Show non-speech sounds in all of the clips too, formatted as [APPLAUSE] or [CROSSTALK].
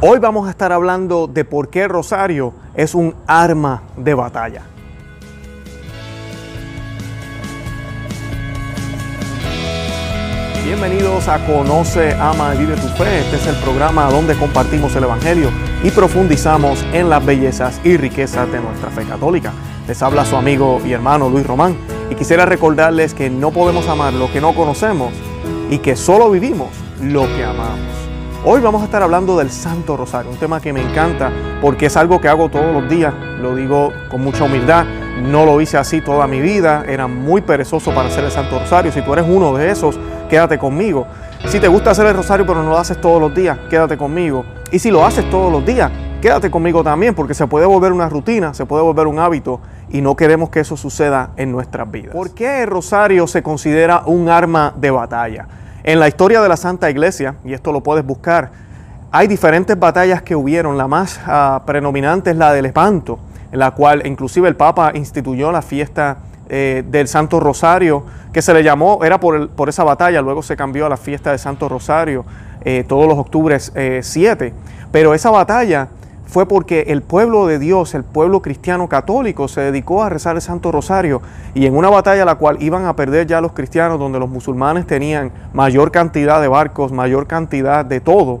Hoy vamos a estar hablando de por qué Rosario es un arma de batalla. Bienvenidos a Conoce, Ama y Vive tu Fe. Este es el programa donde compartimos el Evangelio y profundizamos en las bellezas y riquezas de nuestra fe católica. Les habla su amigo y hermano Luis Román y quisiera recordarles que no podemos amar lo que no conocemos y que solo vivimos lo que amamos. Hoy vamos a estar hablando del Santo Rosario, un tema que me encanta porque es algo que hago todos los días, lo digo con mucha humildad, no lo hice así toda mi vida, era muy perezoso para hacer el Santo Rosario, si tú eres uno de esos, quédate conmigo. Si te gusta hacer el rosario pero no lo haces todos los días, quédate conmigo. Y si lo haces todos los días, quédate conmigo también porque se puede volver una rutina, se puede volver un hábito y no queremos que eso suceda en nuestras vidas. ¿Por qué el rosario se considera un arma de batalla? En la historia de la Santa Iglesia, y esto lo puedes buscar, hay diferentes batallas que hubieron. La más uh, predominante es la del espanto, en la cual inclusive el Papa instituyó la fiesta eh, del Santo Rosario, que se le llamó, era por, el, por, esa batalla, luego se cambió a la fiesta del Santo Rosario eh, todos los octubres 7. Eh, Pero esa batalla fue porque el pueblo de Dios, el pueblo cristiano católico, se dedicó a rezar el Santo Rosario y en una batalla la cual iban a perder ya los cristianos, donde los musulmanes tenían mayor cantidad de barcos, mayor cantidad de todo,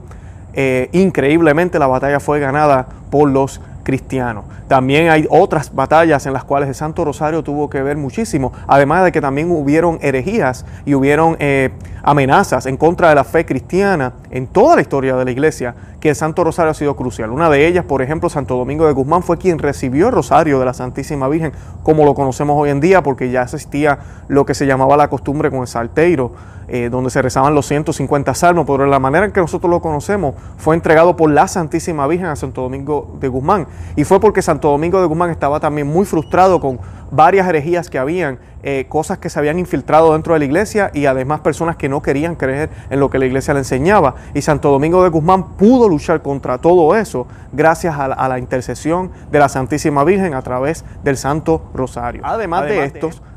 eh, increíblemente la batalla fue ganada por los cristianos. También hay otras batallas en las cuales el Santo Rosario tuvo que ver muchísimo, además de que también hubieron herejías y hubieron eh, amenazas en contra de la fe cristiana en toda la historia de la iglesia, que el Santo Rosario ha sido crucial. Una de ellas, por ejemplo, Santo Domingo de Guzmán fue quien recibió el Rosario de la Santísima Virgen, como lo conocemos hoy en día, porque ya existía lo que se llamaba la costumbre con el salteiro, eh, donde se rezaban los 150 salmos, pero la manera en que nosotros lo conocemos fue entregado por la Santísima Virgen a Santo Domingo de Guzmán. Y fue porque Santo Domingo de Guzmán estaba también muy frustrado con varias herejías que habían, eh, cosas que se habían infiltrado dentro de la iglesia y además personas que no querían creer en lo que la iglesia le enseñaba. Y Santo Domingo de Guzmán pudo luchar contra todo eso gracias a la, a la intercesión de la Santísima Virgen a través del Santo Rosario. Además, además de estos... De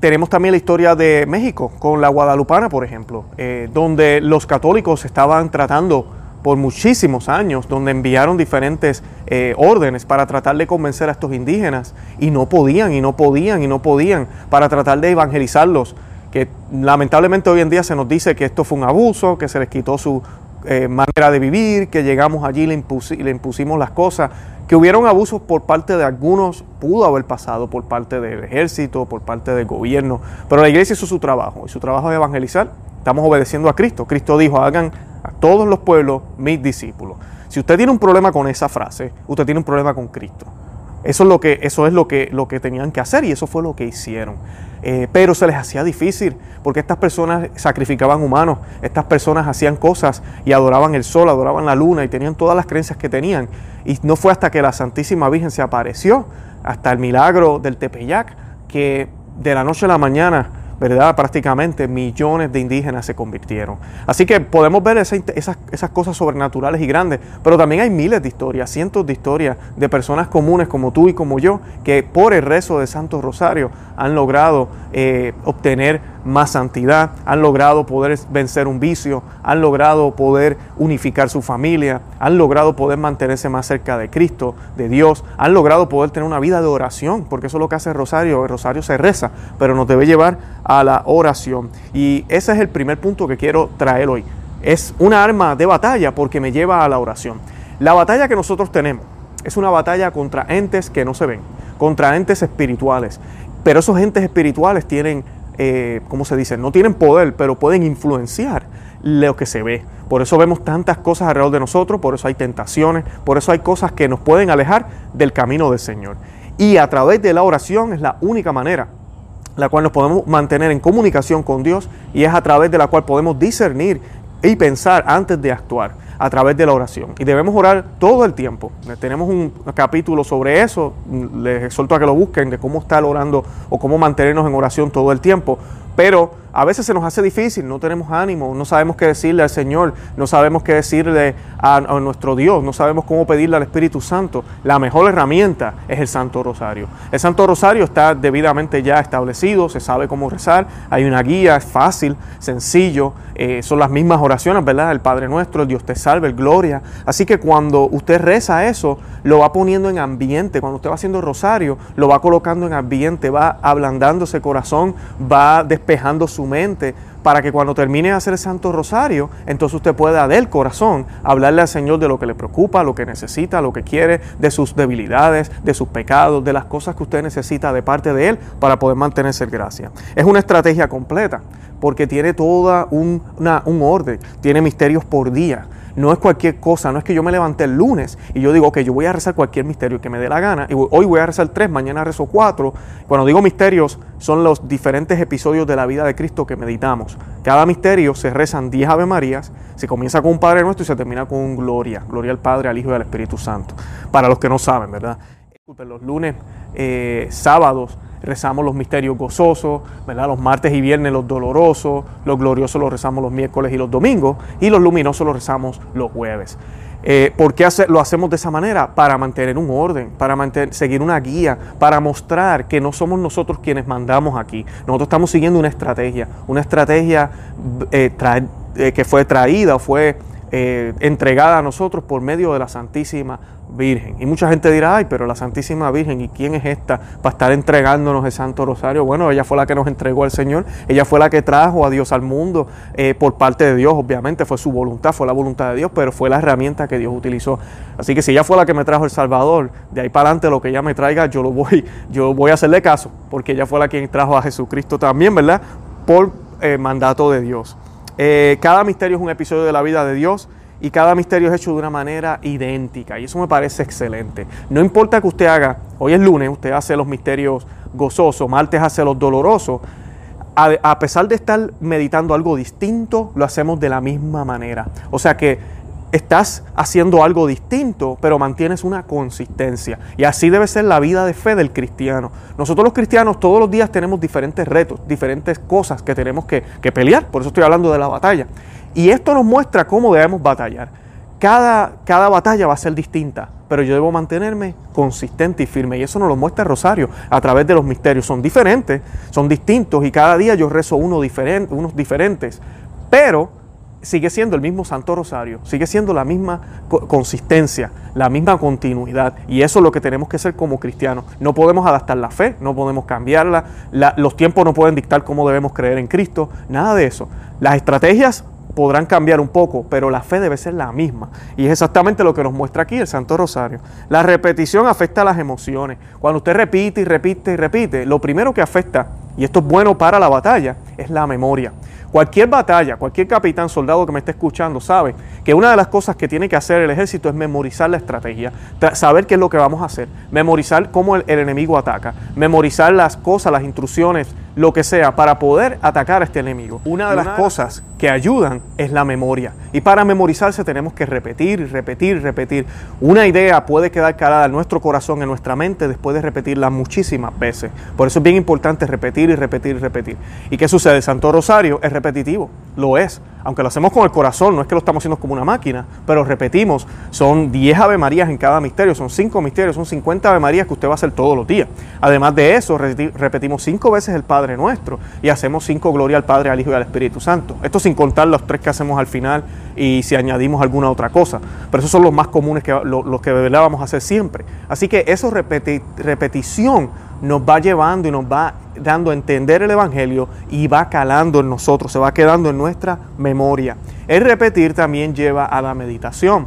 tenemos también la historia de México con la Guadalupana, por ejemplo, eh, donde los católicos estaban tratando por muchísimos años, donde enviaron diferentes eh, órdenes para tratar de convencer a estos indígenas y no podían, y no podían, y no podían, para tratar de evangelizarlos. Que lamentablemente hoy en día se nos dice que esto fue un abuso, que se les quitó su eh, manera de vivir, que llegamos allí y le, le impusimos las cosas que hubieron abusos por parte de algunos, pudo haber pasado por parte del ejército, por parte del gobierno, pero la iglesia hizo su trabajo, y su trabajo es evangelizar. Estamos obedeciendo a Cristo. Cristo dijo, hagan todos los pueblos mis discípulos. Si usted tiene un problema con esa frase, usted tiene un problema con Cristo. Eso es lo que, eso es lo que, lo que tenían que hacer y eso fue lo que hicieron. Eh, pero se les hacía difícil porque estas personas sacrificaban humanos, estas personas hacían cosas y adoraban el sol, adoraban la luna y tenían todas las creencias que tenían. Y no fue hasta que la Santísima Virgen se apareció, hasta el milagro del Tepeyac, que de la noche a la mañana ¿verdad? Prácticamente millones de indígenas se convirtieron. Así que podemos ver esa, esas, esas, cosas sobrenaturales y grandes, pero también hay miles de historias, cientos de historias de personas comunes como tú y como yo, que por el rezo de Santo Rosario han logrado eh, obtener más santidad, han logrado poder vencer un vicio, han logrado poder unificar su familia, han logrado poder mantenerse más cerca de Cristo, de Dios, han logrado poder tener una vida de oración, porque eso es lo que hace el rosario, el rosario se reza, pero nos debe llevar a la oración. Y ese es el primer punto que quiero traer hoy. Es una arma de batalla porque me lleva a la oración. La batalla que nosotros tenemos es una batalla contra entes que no se ven, contra entes espirituales. Pero esos entes espirituales tienen eh, ¿cómo se dice? No tienen poder, pero pueden influenciar lo que se ve. Por eso vemos tantas cosas alrededor de nosotros, por eso hay tentaciones, por eso hay cosas que nos pueden alejar del camino del Señor. Y a través de la oración es la única manera la cual nos podemos mantener en comunicación con Dios y es a través de la cual podemos discernir y pensar antes de actuar a través de la oración. Y debemos orar todo el tiempo. Tenemos un capítulo sobre eso, les exhorto a que lo busquen, de cómo estar orando o cómo mantenernos en oración todo el tiempo. Pero a veces se nos hace difícil, no tenemos ánimo, no sabemos qué decirle al Señor, no sabemos qué decirle a, nuestro Dios, no sabemos cómo pedirle al Espíritu Santo. La mejor herramienta es el Santo Rosario. El Santo Rosario está debidamente ya establecido, se sabe cómo rezar, hay una guía, es fácil, sencillo, eh, son las mismas oraciones, ¿verdad? El Padre Nuestro, el Dios te salve, el Gloria. Así que cuando usted reza eso, lo va poniendo en ambiente, cuando usted va haciendo rosario, lo va colocando en ambiente, va ablandando ese corazón, va despejando su mente, para que cuando termine de hacer el Santo Rosario, entonces usted pueda del corazón hablarle al Señor de lo que le preocupa, lo que necesita, lo que quiere, de sus debilidades, de sus pecados, de las cosas que usted necesita de parte de Él para poder mantenerse en gracia. Es una estrategia completa porque tiene toda un orden, tiene misterios por día no es cualquier cosa, no es que yo me levanté el lunes y yo digo, que yo voy a rezar cualquier misterio que me dé la gana, y hoy voy a rezar tres, mañana rezo cuatro. Cuando digo misterios, son los diferentes episodios de la vida de Cristo que meditamos. Cada misterio se rezan diez Ave Marías, se comienza con un Padre Nuestro y se termina con un Gloria, Gloria al Padre, al Hijo y al Espíritu Santo. Para los que no saben, ¿verdad? Los lunes, eh, sábados, rezamos los misterios gozosos, ¿verdad? Los martes y viernes los dolorosos, los gloriosos los rezamos los miércoles y los domingos, y los luminosos los rezamos los jueves. Eh, ¿Por qué lo hacemos de esa manera? Para mantener un orden, para seguir una guía, para mostrar que no somos nosotros quienes mandamos aquí. Nosotros estamos siguiendo una estrategia, una estrategia eh, eh, que fue traída o fue entregada a nosotros por medio de la Santísima Virgen. Y mucha gente dirá, ay, pero la Santísima Virgen, ¿y quién es esta para estar entregándonos el Santo Rosario? Bueno, ella fue la que nos entregó al Señor, ella fue la que trajo a Dios al mundo eh, por parte de Dios, obviamente, fue su voluntad, fue la voluntad de Dios, pero fue la herramienta que Dios utilizó. Así que si ella fue la que me trajo el Salvador, de ahí para adelante lo que ella me traiga, yo lo voy, yo voy a hacerle caso, porque ella fue la que trajo a Jesucristo también, ¿verdad? Por eh, mandato de Dios. Eh, cada misterio es un episodio de la vida de Dios y cada misterio es hecho de una manera idéntica y eso me parece excelente. No importa que usted haga, hoy es lunes, usted hace los misterios gozosos, martes hace los dolorosos, a, pesar de estar meditando algo distinto, lo hacemos de la misma manera. O sea que estás haciendo algo distinto, pero mantienes una consistencia. Y así debe ser la vida de fe del cristiano. Nosotros los cristianos todos los días tenemos diferentes retos, diferentes cosas que tenemos que, que pelear. Por eso estoy hablando de la batalla. Y esto nos muestra cómo debemos batallar. Cada, cada, batalla va a ser distinta, pero yo debo mantenerme consistente y firme. Y eso nos lo muestra Rosario a través de los misterios. Son diferentes, son distintos y cada día yo rezo unos diferentes. Pero sigue siendo el mismo Santo Rosario, sigue siendo la misma consistencia, la misma continuidad. Y eso es lo que tenemos que ser como cristianos. No podemos adaptar la fe, no podemos cambiarla, los tiempos no pueden dictar cómo debemos creer en Cristo, nada de eso. Las estrategias podrán cambiar un poco, pero la fe debe ser la misma. Y es exactamente lo que nos muestra aquí el Santo Rosario. La repetición afecta a las emociones. Cuando usted repite y repite y repite, lo primero que afecta, y esto es bueno para la batalla, es la memoria. Cualquier batalla, cualquier capitán, soldado que me esté escuchando sabe que una de las cosas que tiene que hacer el ejército es memorizar la estrategia, saber qué es lo que vamos a hacer, memorizar cómo el, el enemigo ataca, memorizar las cosas, las instrucciones, lo que sea, para poder atacar a este enemigo. Una de las cosas que ayudan es la memoria. Y para memorizarse tenemos que repetir y repetir y repetir. Una idea puede quedar calada en nuestro corazón, en nuestra mente, después de repetirla muchísimas veces. Por eso es bien importante repetir y repetir y repetir. ¿Y qué sucede? Santo Rosario es repetitivo, lo es. Aunque lo hacemos con el corazón, no es que lo estamos haciendo como una máquina, pero repetimos, son 10 Ave Marías en cada misterio, son 5 misterios, son 50 Ave Marías que usted va a hacer todos los días. Además de eso, repetimos 5 veces el Padre Nuestro y hacemos 5 Gloria al Padre, al Hijo y al Espíritu Santo. Esto sin contar los tres que hacemos al final y si añadimos alguna otra cosa. Pero esos son los más comunes, que, los que de vamos a hacer siempre. Así que eso repetición nos va llevando y nos va dando a entender el Evangelio y va calando en nosotros, se va quedando en nuestra memoria. El repetir también lleva a la meditación.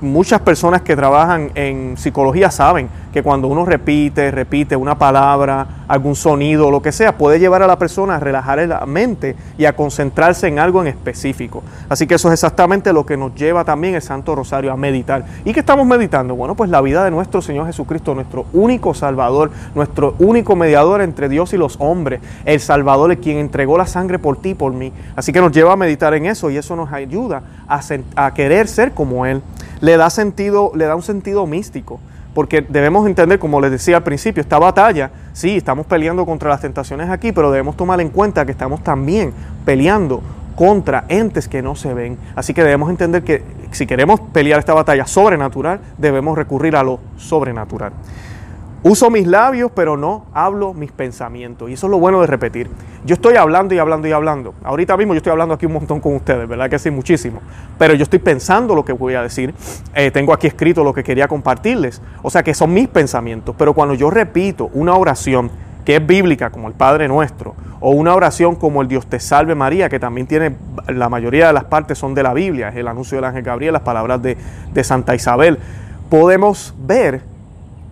Muchas personas que trabajan en psicología saben que cuando uno repite, repite una palabra, algún sonido, lo que sea, puede llevar a la persona a relajar la mente y a concentrarse en algo en específico. Así que eso es exactamente lo que nos lleva también el Santo Rosario a meditar. ¿Y qué estamos meditando? Bueno, pues la vida de nuestro Señor Jesucristo, nuestro único Salvador, nuestro único mediador entre Dios y los hombres, el Salvador, el quien entregó la sangre por ti por mí. Así que nos lleva a meditar en eso y eso nos ayuda a, a querer ser como Él. Le da sentido, le da un sentido místico porque debemos entender, como les decía al principio, esta batalla Sí, estamos peleando contra las tentaciones aquí, pero debemos tomar en cuenta que estamos también peleando contra entes que no se ven. Así que debemos entender que si queremos pelear esta batalla sobrenatural, debemos recurrir a lo sobrenatural. Uso mis labios, pero no hablo mis pensamientos. Y eso es lo bueno de repetir. Yo estoy hablando y hablando y hablando. Ahorita mismo yo estoy hablando aquí un montón con ustedes, ¿verdad? Que sí, muchísimo. Pero yo estoy pensando lo que voy a decir. Eh, tengo aquí escrito lo que quería compartirles. O sea que son mis pensamientos. Pero cuando yo repito una oración que es bíblica, como el Padre Nuestro, o una oración como el Dios te salve María, que también tiene, la mayoría de las partes son de la Biblia, es el anuncio del ángel Gabriel, las palabras de, de Santa Isabel, podemos ver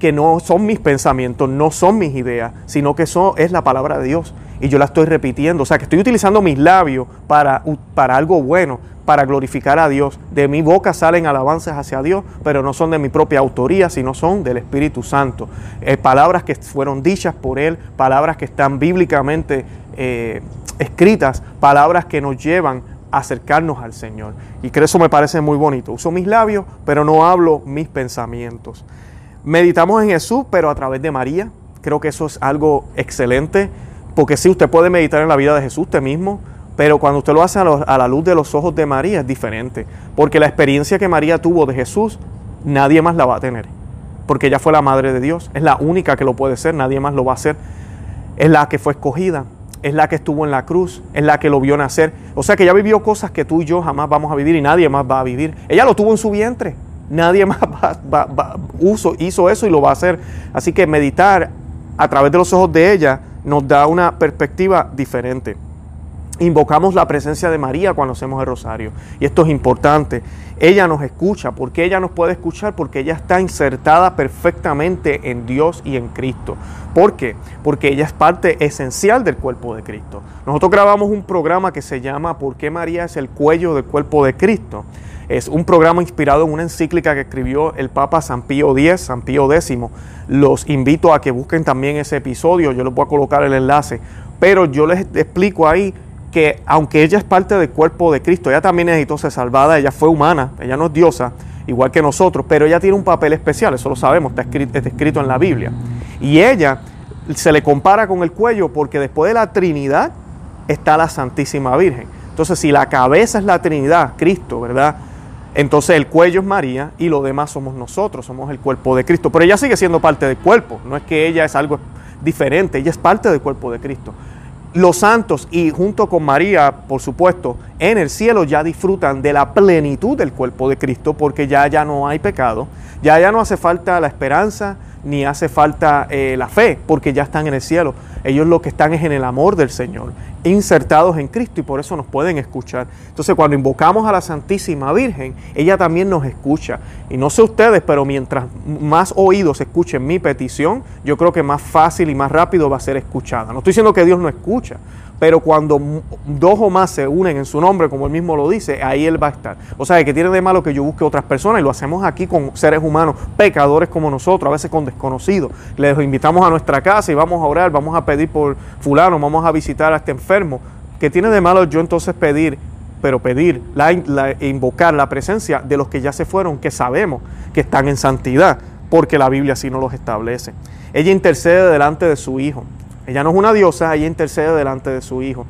que no son mis pensamientos, no son mis ideas, sino que son, es la palabra de Dios. Y yo la estoy repitiendo. O sea, que estoy utilizando mis labios para, para algo bueno, para glorificar a Dios. De mi boca salen alabanzas hacia Dios, pero no son de mi propia autoría, sino son del Espíritu Santo. Eh, palabras que fueron dichas por Él, palabras que están bíblicamente eh, escritas, palabras que nos llevan a acercarnos al Señor. Y que eso me parece muy bonito. Uso mis labios, pero no hablo mis pensamientos. Meditamos en Jesús, pero a través de María. Creo que eso es algo excelente, porque sí, usted puede meditar en la vida de Jesús usted mismo, pero cuando usted lo hace a, la luz de los ojos de María es diferente, porque la experiencia que María tuvo de Jesús, nadie más la va a tener, porque ella fue la madre de Dios, es la única que lo puede ser, nadie más lo va a hacer, es la que fue escogida, es la que estuvo en la cruz, es la que lo vio nacer, o sea que ella vivió cosas que tú y yo jamás vamos a vivir y nadie más va a vivir, ella lo tuvo en su vientre, Nadie [LAUGHS] más hizo eso y lo va a hacer. Así que meditar a través de los ojos de ella nos da una perspectiva diferente. Invocamos la presencia de María cuando hacemos el rosario. Y esto es importante. Ella nos escucha. ¿Por qué ella nos puede escuchar? Porque ella está insertada perfectamente en Dios y en Cristo. ¿Por qué? Porque ella es parte esencial del cuerpo de Cristo. Nosotros grabamos un programa que se llama ¿Por qué María es el cuello del cuerpo de Cristo? Es un programa inspirado en una encíclica que escribió el Papa San Pío X, San Pío X. Los invito a que busquen también ese episodio, yo les voy a colocar el enlace. Pero yo les explico ahí que aunque ella es parte del cuerpo de Cristo, ella también necesitó ser salvada, ella fue humana, ella no es diosa, igual que nosotros, pero ella tiene un papel especial, eso lo sabemos, está escrito, está escrito en la Biblia. Y ella se le compara con el cuello porque después de la Trinidad está la Santísima Virgen. Entonces, si la cabeza es la Trinidad, Cristo, ¿verdad? Entonces el cuello es María y lo demás somos nosotros, somos el cuerpo de Cristo. Pero ella sigue siendo parte del cuerpo, no es que ella es algo diferente, ella es parte del cuerpo de Cristo. Los santos y junto con María, por supuesto, en el cielo ya disfrutan de la plenitud del cuerpo de Cristo porque ya ya no hay pecado, ya ya no hace falta la esperanza ni hace falta eh, la fe porque ya están en el cielo. Ellos lo que están es en el amor del Señor, insertados en Cristo y por eso nos pueden escuchar. Entonces cuando invocamos a la Santísima Virgen, ella también nos escucha. Y no sé ustedes, pero mientras más oídos escuchen mi petición, yo creo que más fácil y más rápido va a ser escuchada. No estoy diciendo que Dios no escucha, pero cuando dos o más se unen en su nombre, como él mismo lo dice, ahí él va a estar. O sea, que tiene de malo que yo busque otras personas y lo hacemos aquí con seres humanos, pecadores como nosotros, a veces con desconocidos. Les invitamos a nuestra casa y vamos a orar, vamos a pedir por fulano, vamos a visitar a este enfermo. ¿Qué tiene de malo yo entonces pedir pero pedir, la, invocar la presencia de los que ya se fueron, que sabemos que están en santidad, porque la Biblia así no los establece. Ella intercede delante de su Hijo. Ella no es una diosa, ella intercede delante de su Hijo,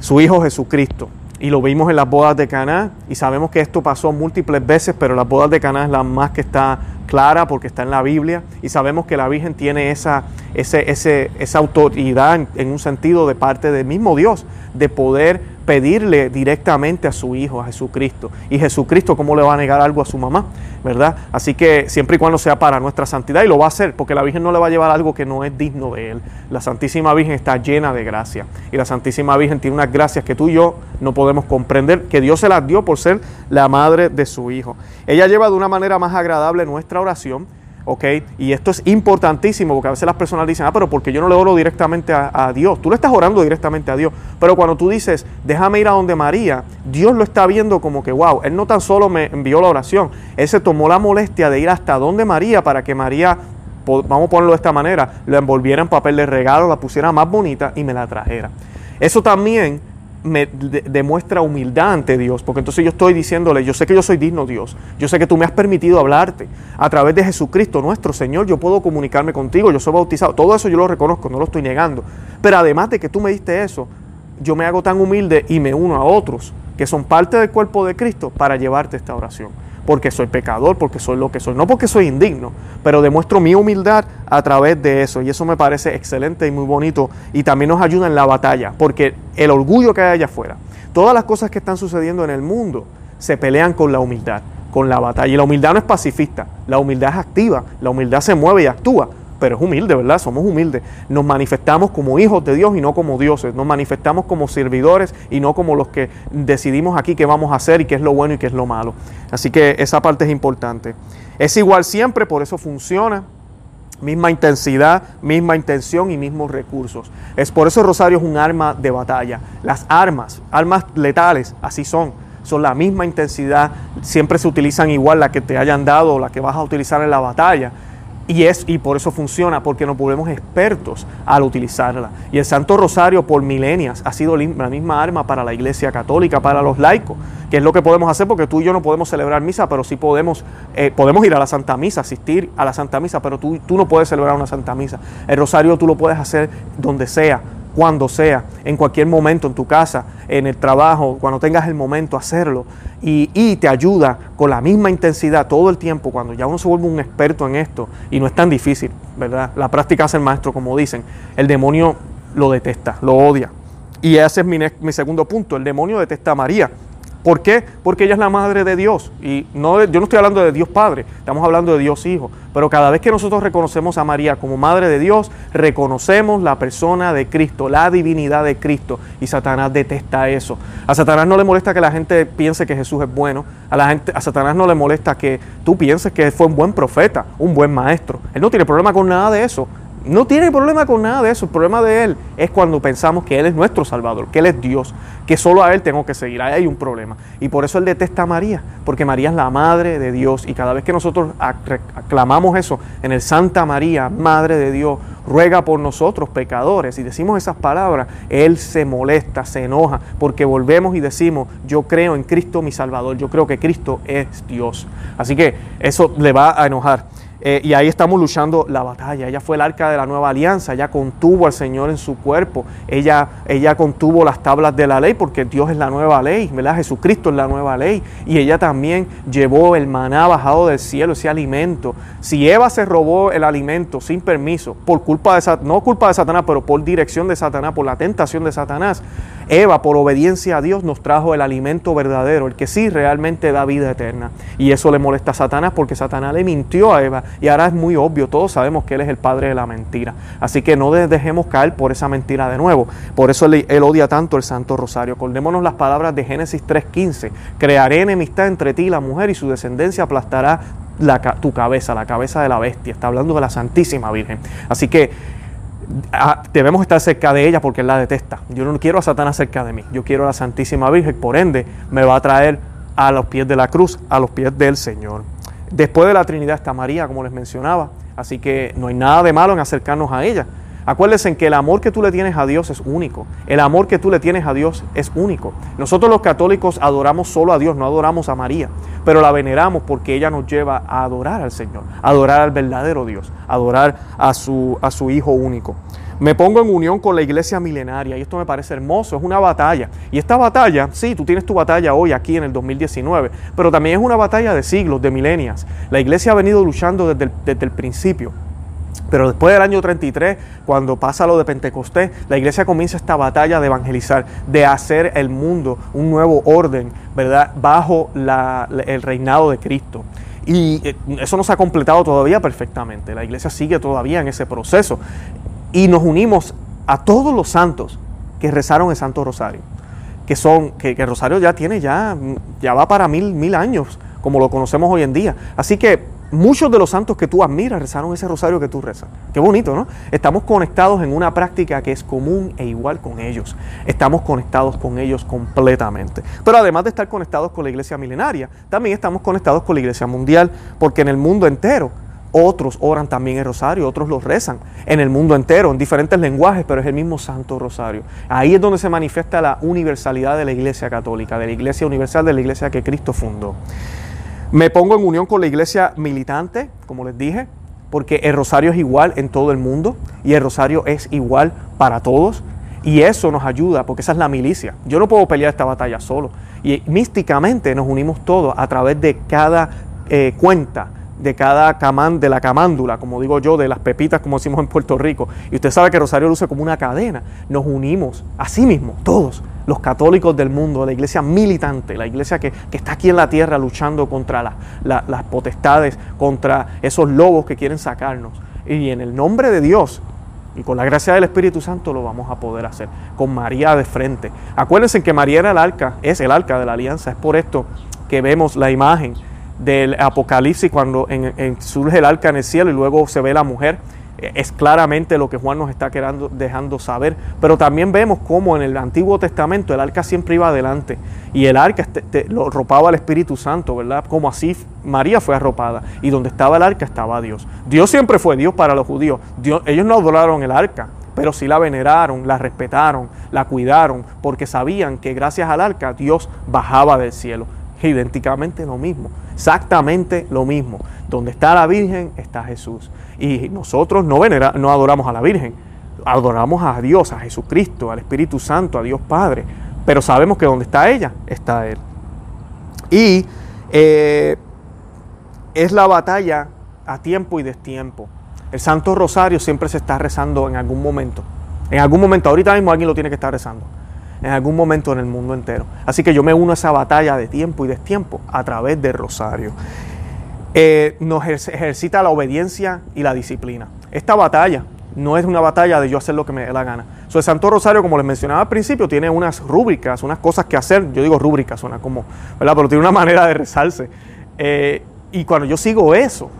su Hijo Jesucristo. Y lo vimos en las bodas de Caná y sabemos que esto pasó múltiples veces, pero las bodas de Caná es la más que está clara porque está en la Biblia y sabemos que la Virgen tiene esa, esa autoridad en, un sentido de parte del mismo Dios de poder pedirle directamente a su Hijo, a Jesucristo. Y Jesucristo, ¿cómo le va a negar algo a su mamá? ¿Verdad? Así que siempre y cuando sea para nuestra santidad, y lo va a hacer, porque la Virgen no le va a llevar algo que no es digno de Él. La Santísima Virgen está llena de gracia. Y la Santísima Virgen tiene unas gracias que tú y yo no podemos comprender, que Dios se las dio por ser la madre de su Hijo. Ella lleva de una manera más agradable nuestra oración ¿ok? Y esto es importantísimo porque a veces las personas dicen, ah, pero porque yo no le oro directamente a, Dios. Tú le estás orando directamente a Dios. Pero cuando tú dices, déjame ir a donde María, Dios lo está viendo como que, wow, Él no tan solo me envió la oración, Él se tomó la molestia de ir hasta donde María para que María, vamos a ponerlo de esta manera, la envolviera en papel de regalo, la pusiera más bonita y me la trajera. Eso también me demuestra humildad ante Dios, porque entonces yo estoy diciéndole, yo sé que yo soy digno Dios, yo sé que tú me has permitido hablarte. A través de Jesucristo nuestro Señor, yo puedo comunicarme contigo, yo soy bautizado, todo eso yo lo reconozco, no lo estoy negando, pero además de que tú me diste eso, yo me hago tan humilde y me uno a otros que son parte del cuerpo de Cristo para llevarte esta oración porque soy pecador, porque soy lo que soy, no porque soy indigno, pero demuestro mi humildad a través de eso. Y eso me parece excelente y muy bonito. Y también nos ayuda en la batalla, porque el orgullo que hay allá afuera, todas las cosas que están sucediendo en el mundo se pelean con la humildad, con la batalla. Y la humildad no es pacifista, la humildad es activa, la humildad se mueve y actúa pero es humilde, ¿verdad? Somos humildes. Nos manifestamos como hijos de Dios y no como dioses. Nos manifestamos como servidores y no como los que decidimos aquí qué vamos a hacer y qué es lo bueno y qué es lo malo. Así que esa parte es importante. Es igual siempre, por eso funciona. Misma intensidad, misma intención y mismos recursos. Es por eso Rosario es un arma de batalla. Las armas, armas letales, así son son la misma intensidad, siempre se utilizan igual la que te hayan dado o la que vas a utilizar en la batalla. Y, es, y por eso funciona, porque nos volvemos expertos al utilizarla. Y el Santo Rosario por milenias ha sido la misma arma para la Iglesia Católica, para los laicos, que es lo que podemos hacer, porque tú y yo no podemos celebrar misa, pero sí podemos, eh, podemos ir a la Santa Misa, asistir a la Santa Misa, pero tú, tú no puedes celebrar una Santa Misa. El Rosario tú lo puedes hacer donde sea, cuando sea, en cualquier momento, en tu casa, en el trabajo, cuando tengas el momento, hacerlo. Y, te ayuda con la misma intensidad todo el tiempo, cuando ya uno se vuelve un experto en esto, y no es tan difícil, ¿verdad? La práctica hace el maestro, como dicen. El demonio lo detesta, lo odia. Y ese es mi, mi segundo punto, el demonio detesta a María. ¿Por qué? Porque ella es la madre de Dios. Y no, yo no estoy hablando de Dios Padre, estamos hablando de Dios Hijo. Pero cada vez que nosotros reconocemos a María como madre de Dios, reconocemos la persona de Cristo, la divinidad de Cristo. Y Satanás detesta eso. A Satanás no le molesta que la gente piense que Jesús es bueno. A, la gente, a Satanás no le molesta que tú pienses que fue un buen profeta, un buen maestro. Él no tiene problema con nada de eso. No tiene problema con nada de eso. El problema de Él es cuando pensamos que Él es nuestro Salvador, que Él es Dios, que solo a Él tengo que seguir. Ahí hay un problema. Y por eso Él detesta a María, porque María es la Madre de Dios. Y cada vez que nosotros aclamamos eso en el Santa María, Madre de Dios, ruega por nosotros pecadores, y decimos esas palabras, Él se molesta, se enoja, porque volvemos y decimos, yo creo en Cristo mi Salvador, yo creo que Cristo es Dios. Así que eso le va a enojar. Eh, y ahí estamos luchando la batalla. Ella fue el arca de la nueva alianza, ella contuvo al Señor en su cuerpo, ella, ella contuvo las tablas de la ley porque Dios es la nueva ley, ¿verdad? Jesucristo es la nueva ley. Y ella también llevó el maná bajado del cielo, ese alimento. Si Eva se robó el alimento sin permiso, por culpa de no culpa de Satanás, pero por dirección de Satanás, por la tentación de Satanás, Eva, por obediencia a Dios, nos trajo el alimento verdadero, el que sí realmente da vida eterna. Y eso le molesta a Satanás porque Satanás le mintió a Eva y ahora es muy obvio, todos sabemos que Él es el padre de la mentira. Así que no dejemos caer por esa mentira de nuevo. Por eso Él, odia tanto el Santo Rosario. Acordémonos las palabras de Génesis 3.15. Crearé enemistad entre ti y la mujer y su descendencia aplastará tu cabeza, la cabeza de la bestia. Está hablando de la Santísima Virgen. Así que ah, debemos estar cerca de ella porque Él la detesta. Yo no quiero a Satanás cerca de mí. Yo quiero a la Santísima Virgen. Por ende, me va a traer a los pies de la cruz, a los pies del Señor. Después de la Trinidad está María, como les mencionaba, así que no hay nada de malo en acercarnos a ella. Acuérdense en que el amor que tú le tienes a Dios es único. El amor que tú le tienes a Dios es único. Nosotros los católicos adoramos solo a Dios, no adoramos a María, pero la veneramos porque ella nos lleva a adorar al Señor, a adorar al verdadero Dios, adorar a su, a su Hijo único. Me pongo en unión con la iglesia milenaria y esto me parece hermoso, es una batalla. Y esta batalla, sí, tú tienes tu batalla hoy aquí en el 2019, pero también es una batalla de siglos, de milenias. La iglesia ha venido luchando desde el, principio. Pero después del año 33, cuando pasa lo de Pentecostés, la iglesia comienza esta batalla de evangelizar, de hacer el mundo un nuevo orden, ¿verdad? Bajo el reinado de Cristo. Y eh, eso no se ha completado todavía perfectamente. La iglesia sigue todavía en ese proceso y nos unimos a todos los santos que rezaron el Santo Rosario, que son, que, el Rosario ya tiene, ya, ya va para mil, mil años, como lo conocemos hoy en día. Así que muchos de los santos que tú admiras rezaron ese rosario que tú rezas. Qué bonito, ¿no? Estamos conectados en una práctica que es común e igual con ellos. Estamos conectados con ellos completamente. Pero además de estar conectados con la iglesia milenaria, también estamos conectados con la iglesia mundial, porque en el mundo entero otros oran también el rosario, otros lo rezan en el mundo entero, en diferentes lenguajes, pero es el mismo Santo Rosario. Ahí es donde se manifiesta la universalidad de la Iglesia Católica, de la Iglesia Universal, de la Iglesia que Cristo fundó. Me pongo en unión con la Iglesia militante, como les dije, porque el rosario es igual en todo el mundo y el rosario es igual para todos. Y eso nos ayuda, porque esa es la milicia. Yo no puedo pelear esta batalla solo. Y místicamente nos unimos todos a través de cada eh, cuenta, de cada camán, de la camándula, como digo yo, de las pepitas, como decimos en Puerto Rico. Y usted sabe que Rosario luce como una cadena. Nos unimos a sí mismos, todos, los católicos del mundo, la iglesia militante, la iglesia que, está aquí en la tierra luchando contra las potestades, contra esos lobos que quieren sacarnos. Y en el nombre de Dios y con la gracia del Espíritu Santo lo vamos a poder hacer, con María de frente. Acuérdense que María era el arca, es el arca de la alianza, es por esto que vemos la imagen del Apocalipsis cuando surge el arca en el cielo y luego se ve la mujer es claramente lo que Juan nos está quedando, dejando saber. Pero también vemos cómo en el Antiguo Testamento el arca siempre iba adelante y el arca este, lo arropaba al Espíritu Santo, ¿verdad? Como así María fue arropada y donde estaba el arca estaba Dios. Dios siempre fue Dios para los judíos. ellos no adoraron el arca, pero sí la veneraron, la respetaron, la cuidaron, porque sabían que gracias al arca Dios bajaba del cielo. Idénticamente lo mismo, exactamente lo mismo. Donde está la Virgen está Jesús. Y nosotros no, no adoramos a la Virgen, adoramos a Dios, a Jesucristo, al Espíritu Santo, a Dios Padre. Pero sabemos que donde está ella, está Él. Y eh, es la batalla a tiempo y destiempo. El Santo Rosario siempre se está rezando en algún momento. En algún momento, ahorita mismo alguien lo tiene que estar rezando. En algún momento en el mundo entero. Así que yo me uno a esa batalla de tiempo y destiempo a través del Rosario. Eh, nos ejercita la obediencia y la disciplina. Esta batalla no es una batalla de yo hacer lo que me dé la gana. So, el Santo Rosario, como les mencionaba al principio, tiene unas rúbricas, unas cosas que hacer. Yo digo rúbricas, suena como, ¿verdad? Pero tiene una manera de rezarse. Eh, y cuando yo sigo eso,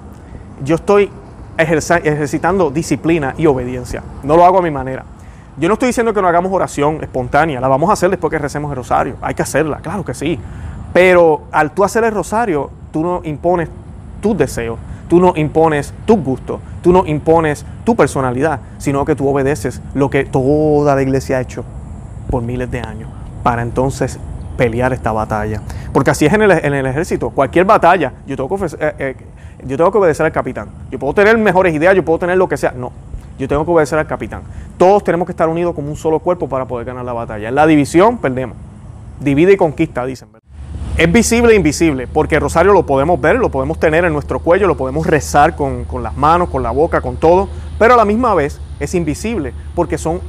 yo estoy ejercitando disciplina y obediencia. No lo hago a mi manera. Yo no estoy diciendo que no hagamos oración espontánea, la vamos a hacer después que recemos el rosario. Hay que hacerla, claro que sí. Pero al tú hacer el rosario, tú no impones tus deseos, tú no impones tu gusto, tú no impones tu personalidad, sino que tú obedeces lo que toda la iglesia ha hecho por miles de años para entonces pelear esta batalla. Porque así es en el, ejército, cualquier batalla, yo tengo, que, eh, eh, yo tengo que obedecer al capitán. Yo puedo tener mejores ideas, yo puedo tener lo que sea, no, yo tengo que obedecer al capitán. Todos tenemos que estar unidos como un solo cuerpo para poder ganar la batalla. En la división perdemos. Divide y conquista, dicen. Es visible e invisible, porque el rosario lo podemos ver, lo podemos tener en nuestro cuello, lo podemos rezar con, las manos, con la boca, con todo, pero a la misma vez es invisible, porque son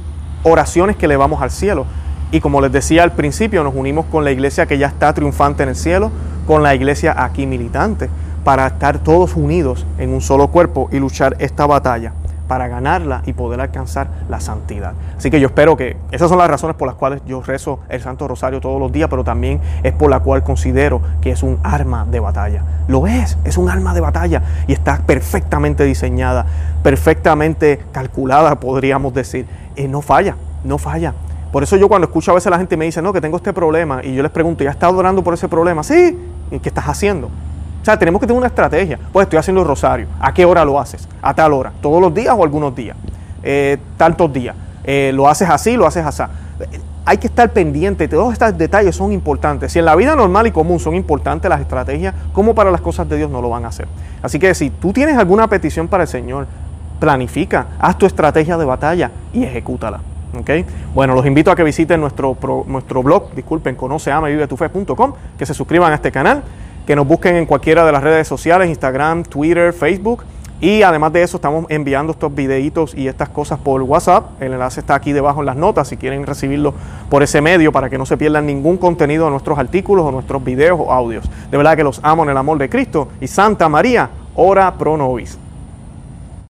oraciones que elevamos al cielo. Y como les decía al principio, nos unimos con la iglesia que ya está triunfante en el cielo, con la iglesia aquí militante, para estar todos unidos en un solo cuerpo y luchar esta batalla para ganarla y poder alcanzar la santidad. Así que yo espero que esas son las razones por las cuales yo rezo el Santo Rosario todos los días, pero también es por la cual considero que es un arma de batalla. Lo es, es un arma de batalla y está perfectamente diseñada, perfectamente calculada, podríamos decir. Y no falla, no falla. Por eso yo cuando escucho a veces a la gente me dice, no, que tengo este problema, y yo les pregunto, ¿ya estás orando por ese problema? Sí, ¿y qué estás haciendo? O sea, tenemos que tener una estrategia. Pues estoy haciendo el rosario. ¿A qué hora lo haces? A tal hora. ¿Todos los días o algunos días? Eh, tantos días. Eh, ¿Lo haces así? ¿Lo haces así? Hay que estar pendiente. Todos estos detalles son importantes. Si en la vida normal y común son importantes las estrategias, ¿cómo para las cosas de Dios no lo van a hacer? Así que si tú tienes alguna petición para el Señor, planifica, haz tu estrategia de batalla y ejecútala. ¿Okay? Bueno, los invito a que visiten nuestro, nuestro blog, disculpen, conoceamavivetufe.com, que se suscriban a este canal que nos busquen en cualquiera de las redes sociales, Instagram, Twitter, Facebook. Y además de eso, estamos enviando estos videitos y estas cosas por WhatsApp. El enlace está aquí debajo en las notas si quieren recibirlo por ese medio para que no se pierdan ningún contenido de nuestros artículos o nuestros videos o audios. De verdad que los amo en el amor de Cristo. Y Santa María, ora pro nobis.